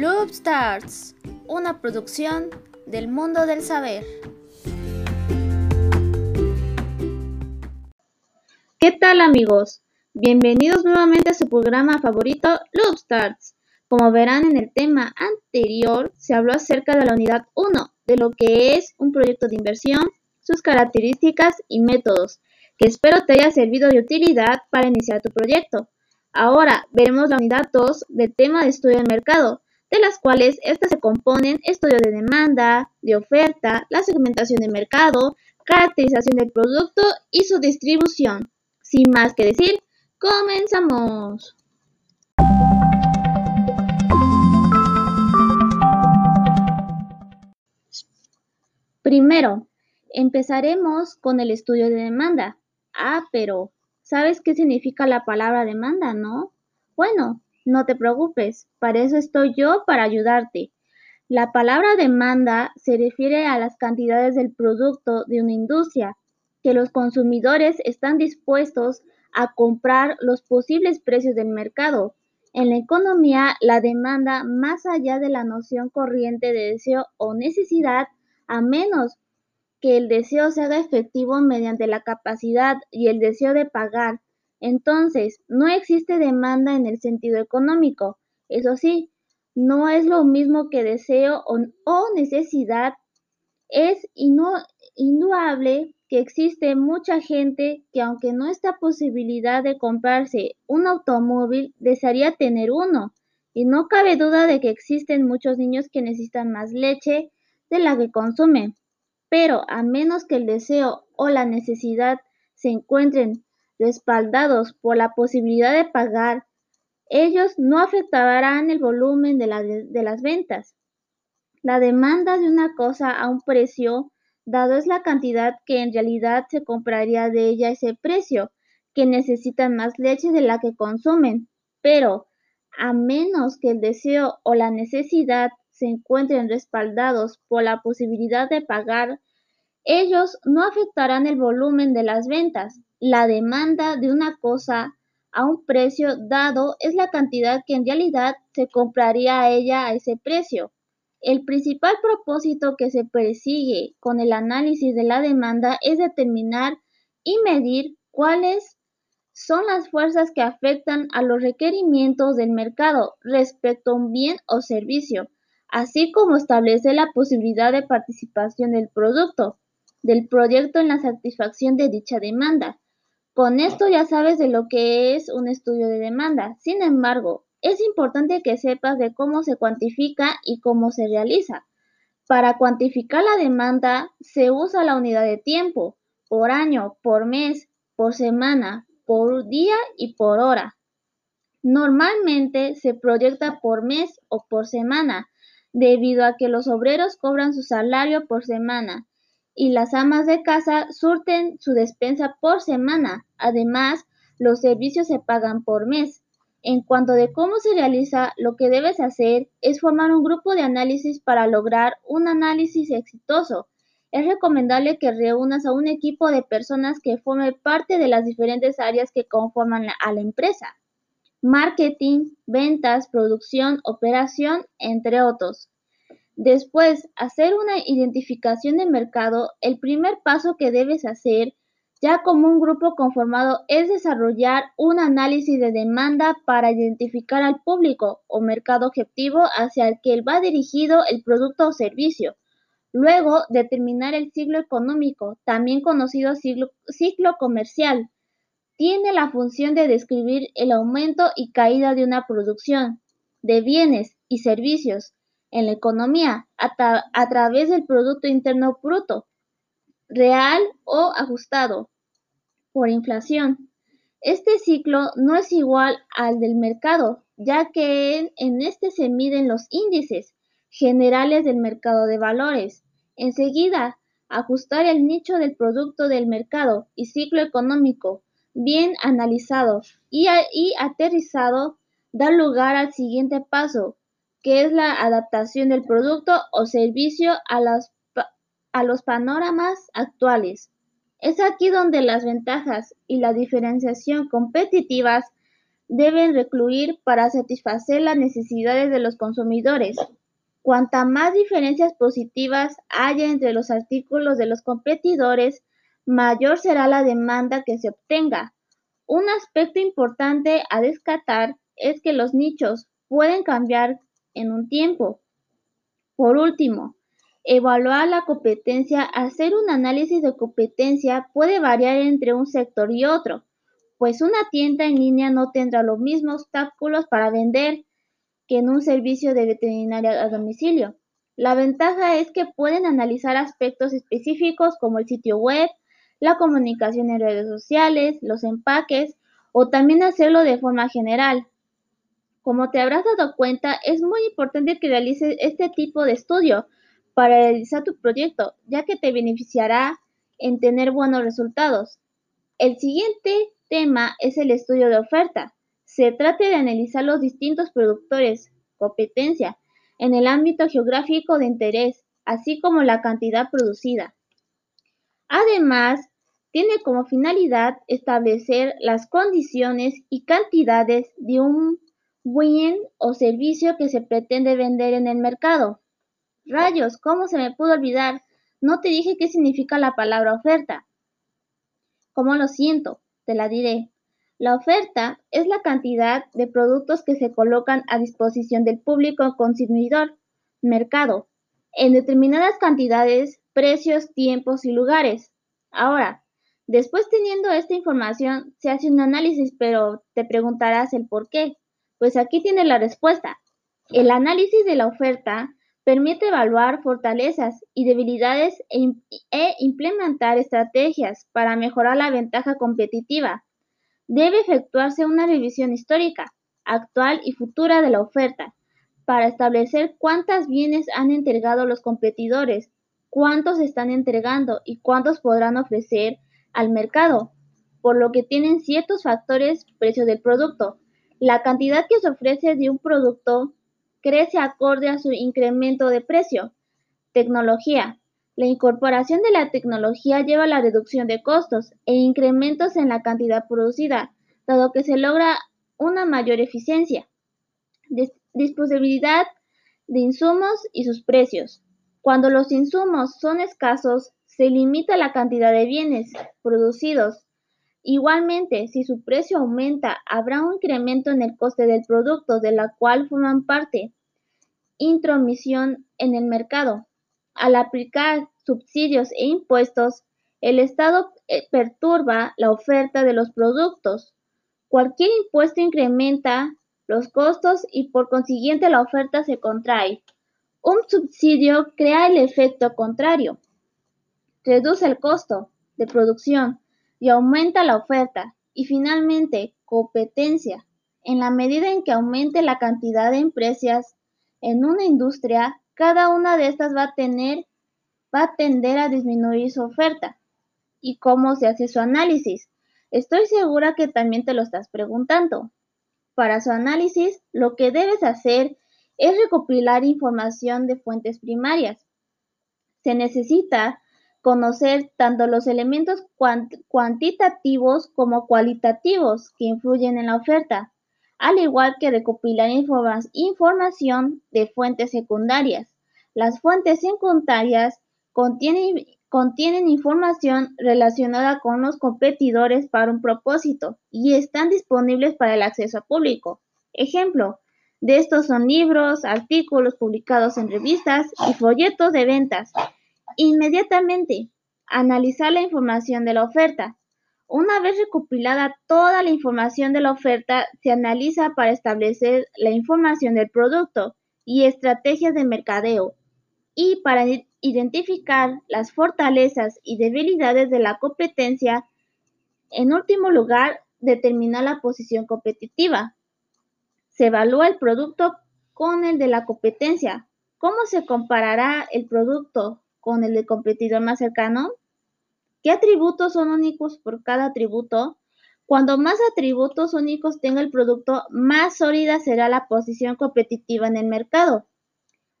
Loop Starts, una producción del mundo del saber. ¿Qué tal amigos? Bienvenidos nuevamente a su programa favorito Loop Starts. Como verán en el tema anterior, se habló acerca de la unidad 1, de lo que es un proyecto de inversión, sus características y métodos, que espero te haya servido de utilidad para iniciar tu proyecto. Ahora veremos la unidad 2 del tema de estudio de mercado, de las cuales estas se componen estudio de demanda, de oferta, la segmentación de mercado, caracterización del producto y su distribución. Sin más que decir, comenzamos. Primero, empezaremos con el estudio de demanda. Ah, pero, ¿sabes qué significa la palabra demanda, no? Bueno, no te preocupes, para eso estoy yo para ayudarte. La palabra demanda se refiere a las cantidades del producto de una industria que los consumidores están dispuestos a comprar los posibles precios del mercado. En la economía, la demanda, más allá de la noción corriente de deseo o necesidad, a menos que el deseo se haga efectivo mediante la capacidad y el deseo de pagar entonces, no existe demanda en el sentido económico. Eso sí, no es lo mismo que deseo o, necesidad. Es indudable que existe mucha gente que aunque no está posibilidad de comprarse un automóvil, desearía tener uno. Y no cabe duda de que existen muchos niños que necesitan más leche de la que consumen. Pero a menos que el deseo o la necesidad se encuentren respaldados por la posibilidad de pagar, ellos no afectarán el volumen de, las ventas. La demanda de una cosa a un precio dado es la cantidad que en realidad se compraría de ella ese precio, que necesitan más leche de la que consumen, pero a menos que el deseo o la necesidad se encuentren respaldados por la posibilidad de pagar, ellos no afectarán el volumen de las ventas. La demanda de una cosa a un precio dado es la cantidad que en realidad se compraría a ella a ese precio. El principal propósito que se persigue con el análisis de la demanda es determinar y medir cuáles son las fuerzas que afectan a los requerimientos del mercado respecto a un bien o servicio, así como establece la posibilidad de participación del producto, del proyecto en la satisfacción de dicha demanda. Con esto ya sabes de lo que es un estudio de demanda. Sin embargo, es importante que sepas de cómo se cuantifica y cómo se realiza. Para cuantificar la demanda se usa la unidad de tiempo, por año, por mes, por semana, por día y por hora. Normalmente se proyecta por mes o por semana, debido a que los obreros cobran su salario por semana y las amas de casa surten su despensa por semana. Además, los servicios se pagan por mes. En cuanto de cómo se realiza, lo que debes hacer es formar un grupo de análisis para lograr un análisis exitoso. Es recomendable que reúnas a un equipo de personas que formen parte de las diferentes áreas que conforman a la empresa. Marketing, ventas, producción, operación, entre otros. Después, hacer una identificación de mercado, el primer paso que debes hacer ya como un grupo conformado es desarrollar un análisis de demanda para identificar al público o mercado objetivo hacia el que va dirigido el producto o servicio. Luego, determinar el ciclo económico, también conocido ciclo, ciclo comercial. Tiene la función de describir el aumento y caída de una producción, de bienes y servicios en la economía a, través del Producto Interno Bruto, real o ajustado por inflación. Este ciclo no es igual al del mercado, ya que en, este se miden los índices generales del mercado de valores. Enseguida, ajustar el nicho del producto del mercado y ciclo económico bien analizado y, aterrizado da lugar al siguiente paso, que es la adaptación del producto o servicio a, a los panoramas actuales. Es aquí donde las ventajas y la diferenciación competitivas deben recluir para satisfacer las necesidades de los consumidores. Cuanta más diferencias positivas haya entre los artículos de los competidores, mayor será la demanda que se obtenga. Un aspecto importante a descartar es que los nichos pueden cambiar en un tiempo. Por último, evaluar la competencia. Hacer un análisis de competencia puede variar entre un sector y otro, pues una tienda en línea no tendrá los mismos obstáculos para vender que en un servicio de veterinaria a domicilio. La ventaja es que pueden analizar aspectos específicos como el sitio web, la comunicación en redes sociales, los empaques o también hacerlo de forma general. Como te habrás dado cuenta, es muy importante que realices este tipo de estudio para realizar tu proyecto, ya que te beneficiará en tener buenos resultados. El siguiente tema es el estudio de oferta. Se trata de analizar los distintos productores, competencia, en el ámbito geográfico de interés, así como la cantidad producida. Además, tiene como finalidad establecer las condiciones y cantidades de un bien o servicio que se pretende vender en el mercado. Rayos, ¿cómo se me pudo olvidar? No te dije qué significa la palabra oferta. ¿Cómo lo siento? Te la diré. La oferta es la cantidad de productos que se colocan a disposición del público consumidor, mercado, en determinadas cantidades, precios, tiempos y lugares. Ahora, después teniendo esta información, se hace un análisis, pero te preguntarás el por qué. Pues aquí tiene la respuesta. El análisis de la oferta permite evaluar fortalezas y debilidades e, e implementar estrategias para mejorar la ventaja competitiva Debe efectuarse una revisión histórica, actual y futura de la oferta, para establecer cuántos bienes han entregado los competidores, cuántos están entregando y cuántos podrán ofrecer al mercado, por lo que tienen ciertos factores precio del producto. La cantidad que se ofrece de un producto crece acorde a su incremento de precio. Tecnología. La incorporación de la tecnología lleva a la reducción de costos e incrementos en la cantidad producida, dado que se logra una mayor eficiencia, disponibilidad de insumos y sus precios. Cuando los insumos son escasos, se limita la cantidad de bienes producidos. Igualmente, si su precio aumenta, habrá un incremento en el coste del producto, de la cual forman parte intromisión en el mercado. Al aplicar subsidios e impuestos, el Estado eh, perturba la oferta de los productos. Cualquier impuesto incrementa los costos y por consiguiente la oferta se contrae. Un subsidio crea el efecto contrario. Reduce el costo de producción y aumenta la oferta. Y finalmente, competencia. En la medida en que aumente la cantidad de empresas en una industria, cada una de estas va a tener va a tender a disminuir su oferta. ¿Y cómo se hace su análisis? Estoy segura que también te lo estás preguntando. Para su análisis, lo que debes hacer es recopilar información de fuentes primarias. Se necesita conocer tanto los elementos cuantitativos como cualitativos que influyen en la oferta, al igual que recopilar información de fuentes secundarias. Las fuentes secundarias contienen, contienen información relacionada con los competidores para un propósito y están disponibles para el acceso público. Ejemplo de estos son libros, artículos publicados en revistas y folletos de ventas. Inmediatamente, analizar la información de la oferta. Una vez recopilada toda la información de la oferta, se analiza para establecer la información del producto y estrategias de mercadeo y para identificar las fortalezas y debilidades de la competencia. En último lugar, determinar la posición competitiva. Se evalúa el producto con el de la competencia. ¿Cómo se comparará el producto con el del competidor más cercano? ¿Qué atributos son únicos por cada atributo? Cuando más atributos únicos tenga el producto, más sólida será la posición competitiva en el mercado.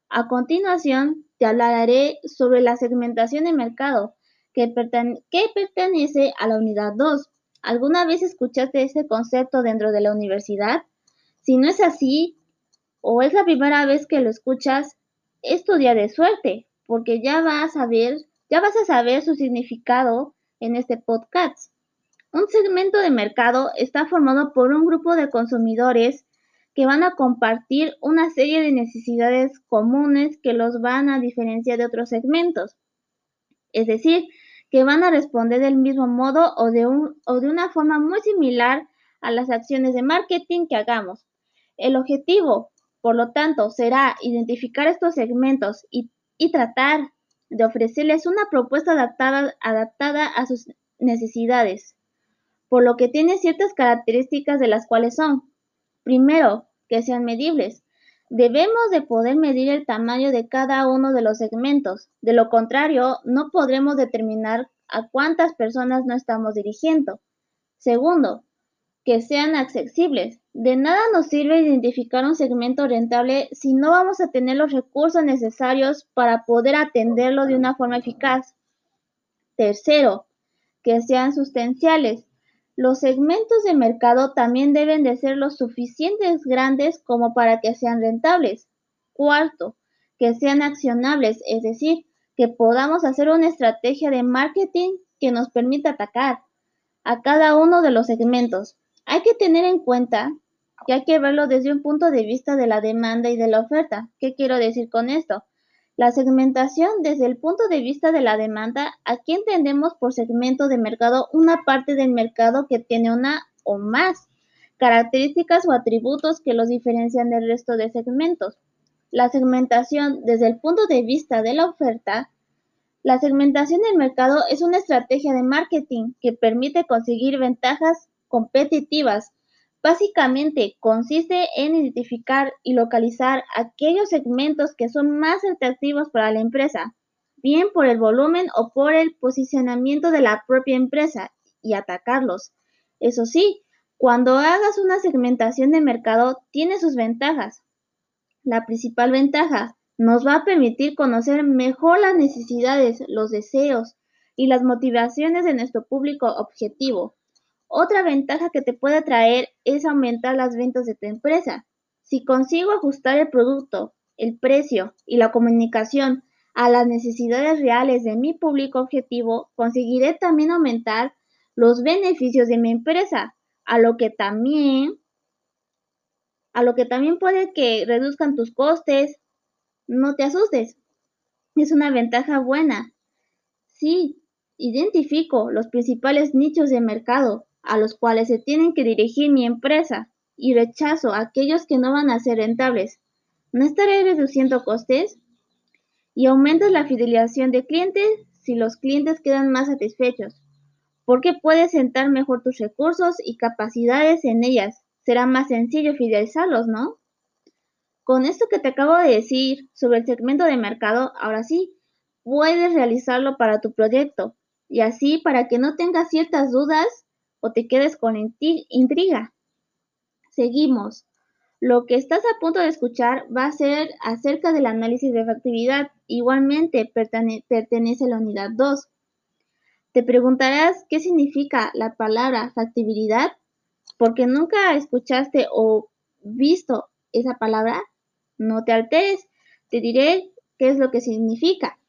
A continuación, te hablaré sobre la segmentación de mercado, que, pertenece a la unidad 2. ¿Alguna vez escuchaste ese concepto dentro de la universidad? Si no es así, o es la primera vez que lo escuchas, es de suerte, porque ya vas a ver, ya vas a saber su significado en este podcast. Un segmento de mercado está formado por un grupo de consumidores que van a compartir una serie de necesidades comunes que los van a diferenciar de otros segmentos. Es decir, que van a responder del mismo modo o de, un, o de una forma muy similar a las acciones de marketing que hagamos. El objetivo, por lo tanto, será identificar estos segmentos y, y tratar de ofrecerles una propuesta adaptada, adaptada a sus necesidades, por lo que tiene ciertas características de las cuales son, primero, que sean medibles. Debemos de poder medir el tamaño de cada uno de los segmentos, de lo contrario, no podremos determinar a cuántas personas no estamos dirigiendo. Segundo, que sean accesibles. De nada nos sirve identificar un segmento rentable si no vamos a tener los recursos necesarios para poder atenderlo de una forma eficaz. Tercero, que sean sustanciales. Los segmentos de mercado también deben de ser lo suficientes grandes como para que sean rentables. Cuarto, que sean accionables, es decir, que podamos hacer una estrategia de marketing que nos permita atacar a cada uno de los segmentos. Hay que tener en cuenta que hay que verlo desde un punto de vista de la demanda y de la oferta. ¿Qué quiero decir con esto? La segmentación desde el punto de vista de la demanda, aquí entendemos por segmento de mercado una parte del mercado que tiene una o más características o atributos que los diferencian del resto de segmentos. La segmentación desde el punto de vista de la oferta, la segmentación del mercado es una estrategia de marketing que permite conseguir ventajas competitivas Básicamente consiste en identificar y localizar aquellos segmentos que son más atractivos para la empresa, bien por el volumen o por el posicionamiento de la propia empresa, y atacarlos. Eso sí, cuando hagas una segmentación de mercado tiene sus ventajas. La principal ventaja nos va a permitir conocer mejor las necesidades, los deseos y las motivaciones de nuestro público objetivo otra ventaja que te puede traer es aumentar las ventas de tu empresa. Si consigo ajustar el producto, el precio y la comunicación a las necesidades reales de mi público objetivo, conseguiré también aumentar los beneficios de mi empresa, a lo que también a lo que también puede que reduzcan tus costes. No te asustes. Es una ventaja buena. Sí, identifico los principales nichos de mercado a los cuales se tienen que dirigir mi empresa y rechazo a aquellos que no van a ser rentables. ¿No estaré reduciendo costes? Y aumentas la fidelización de clientes si los clientes quedan más satisfechos, porque puedes sentar mejor tus recursos y capacidades en ellas. Será más sencillo fidelizarlos, ¿no? Con esto que te acabo de decir sobre el segmento de mercado, ahora sí, puedes realizarlo para tu proyecto y así para que no tengas ciertas dudas o te quedes con intriga. Seguimos. Lo que estás a punto de escuchar va a ser acerca del análisis de factibilidad. Igualmente pertenece a la unidad 2. Te preguntarás qué significa la palabra factibilidad porque nunca escuchaste o visto esa palabra. No te alteres, te diré qué es lo que significa.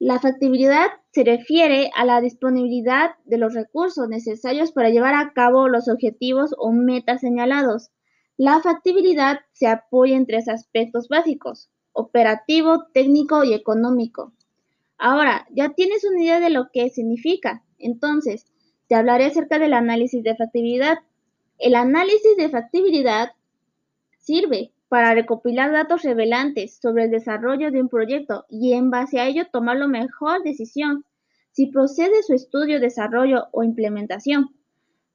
La factibilidad se refiere a la disponibilidad de los recursos necesarios para llevar a cabo los objetivos o metas señalados. La factibilidad se apoya en tres aspectos básicos, operativo, técnico y económico. Ahora, ya tienes una idea de lo que significa. Entonces, te hablaré acerca del análisis de factibilidad. El análisis de factibilidad sirve para recopilar datos revelantes sobre el desarrollo de un proyecto y en base a ello tomar la mejor decisión si procede su estudio, desarrollo o implementación.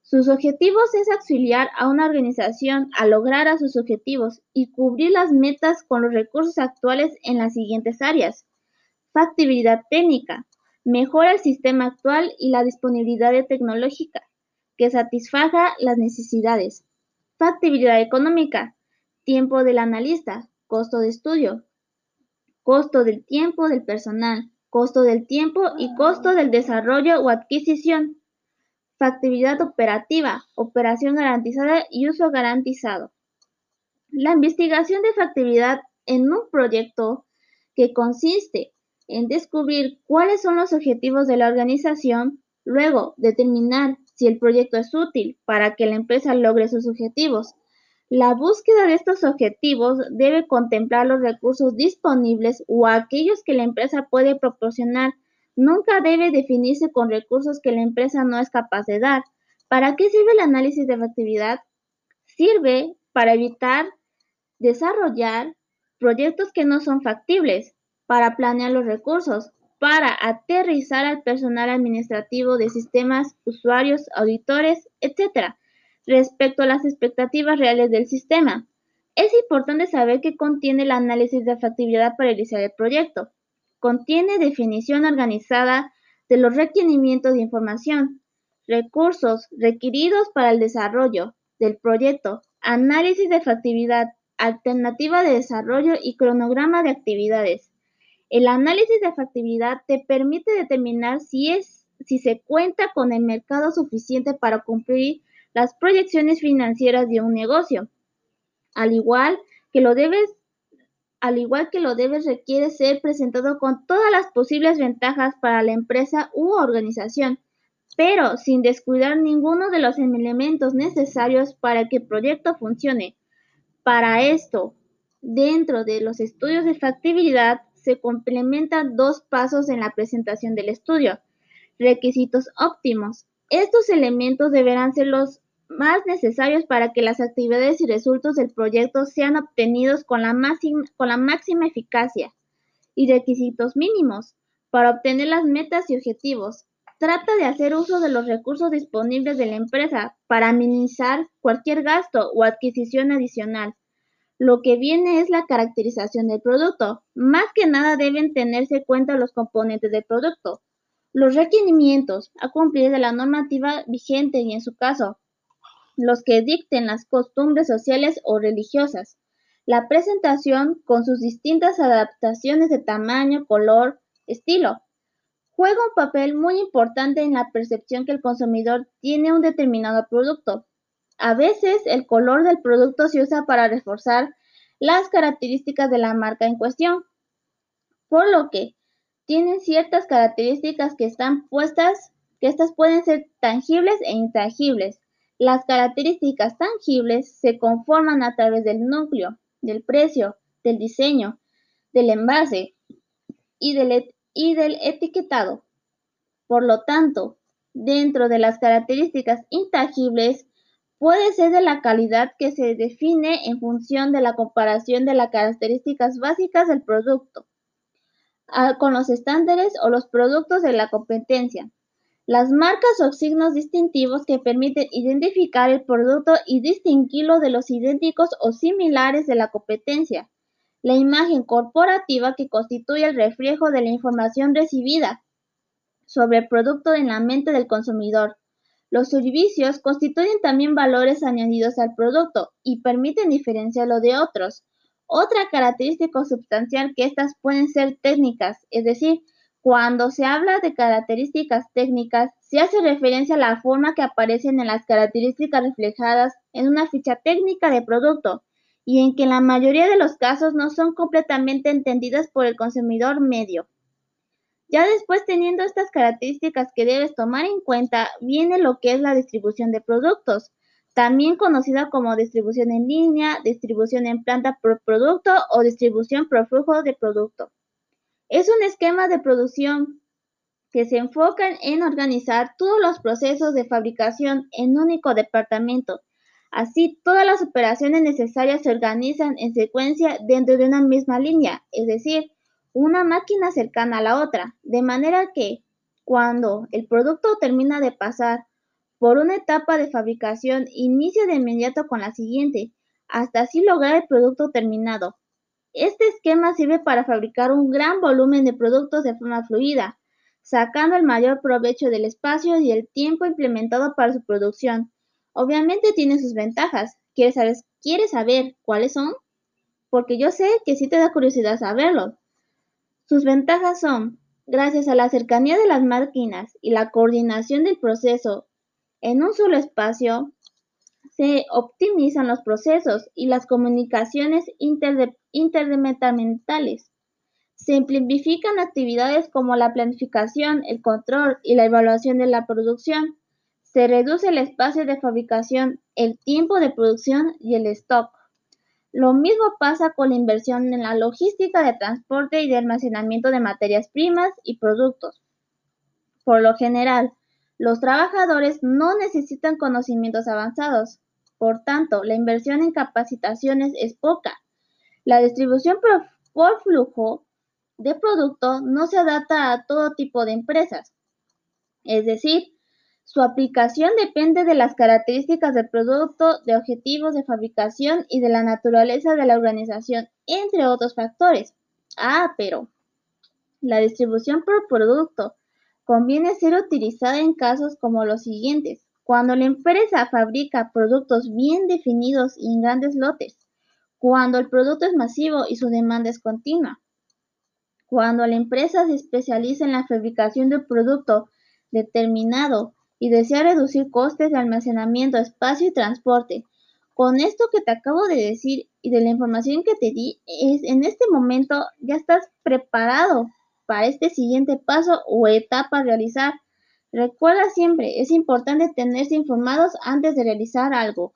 Sus objetivos es auxiliar a una organización a lograr a sus objetivos y cubrir las metas con los recursos actuales en las siguientes áreas. Factibilidad técnica. Mejora el sistema actual y la disponibilidad tecnológica que satisfaga las necesidades. Factibilidad económica Tiempo del analista, costo de estudio, costo del tiempo del personal, costo del tiempo y costo del desarrollo o adquisición. factibilidad operativa, operación garantizada y uso garantizado. La investigación de factibilidad en un proyecto que consiste en descubrir cuáles son los objetivos de la organización, luego determinar si el proyecto es útil para que la empresa logre sus objetivos. La búsqueda de estos objetivos debe contemplar los recursos disponibles o aquellos que la empresa puede proporcionar. Nunca debe definirse con recursos que la empresa no es capaz de dar. ¿Para qué sirve el análisis de factibilidad? Sirve para evitar desarrollar proyectos que no son factibles, para planear los recursos, para aterrizar al personal administrativo de sistemas, usuarios, auditores, etc., respecto a las expectativas reales del sistema. Es importante saber qué contiene el análisis de factibilidad para iniciar el proyecto. Contiene definición organizada de los requerimientos de información, recursos requeridos para el desarrollo del proyecto, análisis de factibilidad, alternativa de desarrollo y cronograma de actividades. El análisis de factibilidad te permite determinar si, es, si se cuenta con el mercado suficiente para cumplir las proyecciones financieras de un negocio. Al igual que lo debes al igual que lo debes requiere ser presentado con todas las posibles ventajas para la empresa u organización, pero sin descuidar ninguno de los elementos necesarios para que el proyecto funcione. Para esto, dentro de los estudios de factibilidad se complementan dos pasos en la presentación del estudio. Requisitos óptimos. Estos elementos deberán ser los más necesarios para que las actividades y resultados del proyecto sean obtenidos con la, máxima, con la máxima eficacia y requisitos mínimos para obtener las metas y objetivos. Trata de hacer uso de los recursos disponibles de la empresa para minimizar cualquier gasto o adquisición adicional. Lo que viene es la caracterización del producto. Más que nada deben tenerse en cuenta los componentes del producto, los requerimientos a cumplir de la normativa vigente y en su caso, los que dicten las costumbres sociales o religiosas. La presentación, con sus distintas adaptaciones de tamaño, color, estilo, juega un papel muy importante en la percepción que el consumidor tiene un determinado producto. A veces el color del producto se usa para reforzar las características de la marca en cuestión, por lo que tienen ciertas características que están puestas, que estas pueden ser tangibles e intangibles. Las características tangibles se conforman a través del núcleo, del precio, del diseño, del envase y del, etiquetado. Por lo tanto, dentro de las características intangibles puede ser de la calidad que se define en función de la comparación de las características básicas del producto ah, con los estándares o los productos de la competencia. Las marcas o signos distintivos que permiten identificar el producto y distinguirlo de los idénticos o similares de la competencia. La imagen corporativa que constituye el reflejo de la información recibida sobre el producto en la mente del consumidor. Los servicios constituyen también valores añadidos al producto y permiten diferenciarlo de otros. Otra característica sustancial que estas pueden ser técnicas, es decir, cuando se habla de características técnicas, se hace referencia a la forma que aparecen en las características reflejadas en una ficha técnica de producto y en que en la mayoría de los casos no son completamente entendidas por el consumidor medio. Ya después teniendo estas características que debes tomar en cuenta, viene lo que es la distribución de productos, también conocida como distribución en línea, distribución en planta por producto o distribución por flujo de producto. Es un esquema de producción que se enfoca en organizar todos los procesos de fabricación en un único departamento. Así, todas las operaciones necesarias se organizan en secuencia dentro de una misma línea, es decir, una máquina cercana a la otra, de manera que cuando el producto termina de pasar por una etapa de fabricación, inicia de inmediato con la siguiente, hasta así lograr el producto terminado. Este esquema sirve para fabricar un gran volumen de productos de forma fluida, sacando el mayor provecho del espacio y el tiempo implementado para su producción. Obviamente tiene sus ventajas. ¿Quieres saber, ¿Quieres saber cuáles son? Porque yo sé que sí te da curiosidad saberlo. Sus ventajas son, gracias a la cercanía de las máquinas y la coordinación del proceso En un solo espacio se optimizan los procesos y las comunicaciones interdepartamentales. Se simplifican actividades como la planificación, el control y la evaluación de la producción. Se reduce el espacio de fabricación, el tiempo de producción y el stock. Lo mismo pasa con la inversión en la logística de transporte y de almacenamiento de materias primas y productos. Por lo general, los trabajadores no necesitan conocimientos avanzados. Por tanto, la inversión en capacitaciones es poca. La distribución por, flujo de producto no se adapta a todo tipo de empresas. Es decir, su aplicación depende de las características del producto, de objetivos de fabricación y de la naturaleza de la organización, entre otros factores. Ah, pero la distribución por producto conviene ser utilizada en casos como los siguientes. Cuando la empresa fabrica productos bien definidos y en grandes lotes. Cuando el producto es masivo y su demanda es continua. Cuando la empresa se especializa en la fabricación de un producto determinado y desea reducir costes de almacenamiento, espacio y transporte. Con esto que te acabo de decir y de la información que te di, es, en este momento ya estás preparado para este siguiente paso o etapa a realizar. Recuerda siempre, es importante tenerse informados antes de realizar algo.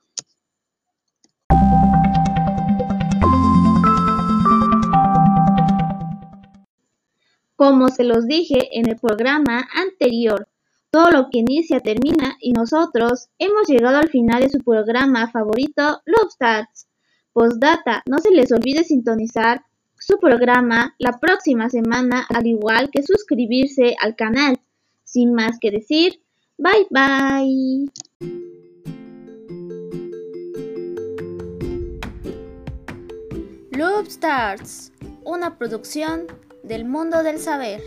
Como se los dije en el programa anterior, todo lo que inicia termina y nosotros hemos llegado al final de su programa favorito, Love Stats. Postdata, no se les olvide sintonizar su programa la próxima semana, al igual que suscribirse al canal. Sin más que decir, bye bye. Loop Starts, una producción del mundo del saber.